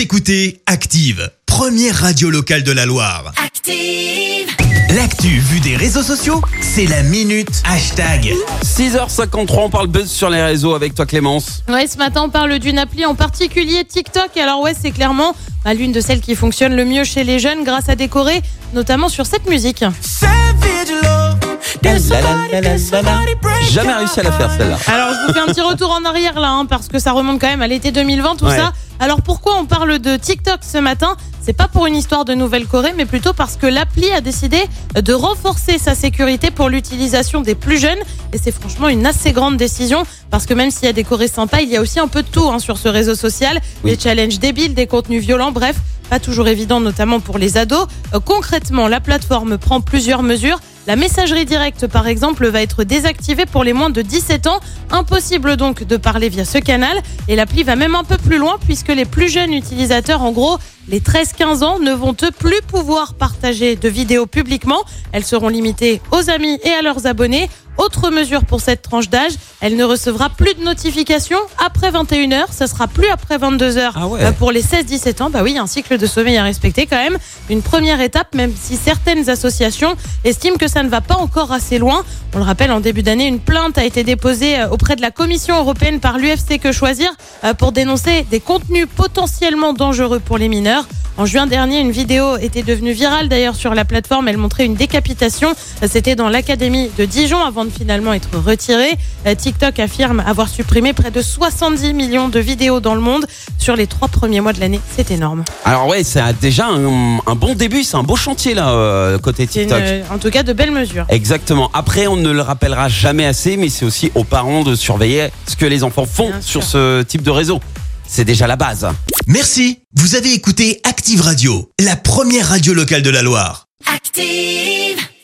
Vous écoutez Active, première radio locale de la Loire. Active. L'actu vue des réseaux sociaux, c'est la minute hashtag. 6h53, on parle buzz sur les réseaux avec toi Clémence. Ouais, ce matin, on parle d'une appli en particulier TikTok. Alors ouais, c'est clairement bah, l'une de celles qui fonctionne le mieux chez les jeunes grâce à décorer, notamment sur cette musique. Jamais réussi à la faire celle-là. Alors je vous fais un petit retour en arrière là, hein, parce que ça remonte quand même à l'été 2020, tout Ouais. ça. Alors pourquoi on parle de TikTok ce matin? C'est pas pour une histoire de Nouvelle-Corée, mais plutôt parce que l'appli a décidé de renforcer sa sécurité pour l'utilisation des plus jeunes. Et c'est franchement une assez grande décision, parce que même s'il y a des Corées sympas, il y a aussi un peu de tout hein, sur ce réseau social. Oui. Des challenges débiles, des contenus violents, bref, pas toujours évident, notamment pour les ados. Euh, concrètement, la plateforme prend plusieurs mesures. La messagerie directe, par exemple, va être désactivée pour les moins de 17 ans. Impossible donc de parler via ce canal. Et l'appli va même un peu plus loin puisque les plus jeunes utilisateurs, en gros, les 13-15 ans, ne vont plus pouvoir partager de vidéos publiquement. Elles seront limitées aux amis et à leurs abonnés. Autre mesure pour cette tranche d'âge, elle ne recevra plus de notifications après 21h. Ça sera plus après 22h Ah ouais. euh, pour les 16-17 ans. Bah oui, un cycle de sommeil à respecter quand même. Une première étape, même si certaines associations estiment que ça ne va pas encore assez loin. On le rappelle, en début d'année, une plainte a été déposée euh, auprès de la Commission européenne par l'UFC Que Choisir euh, pour dénoncer des contenus potentiellement dangereux pour les mineurs. En juin dernier, une vidéo était devenue virale d'ailleurs sur la plateforme. Elle montrait une décapitation. C'était dans l'académie de Dijon avant de finalement être retirée. Euh, TikTok affirme avoir supprimé près de 70 millions de vidéos dans le monde sur les trois premiers mois de l'année. C'est énorme. Alors ouais, c'est un- déjà un, un bon début, c'est un beau chantier là euh, côté une, TikTok. euh, en tout cas de belles mesures. Exactement. Après, on ne le rappellera jamais assez, mais c'est aussi aux parents de surveiller ce que les enfants font Bien sur sûr. ce type de réseau. C'est déjà la base. Merci. Vous avez écouté Active Radio, la première radio locale de la Loire. Active.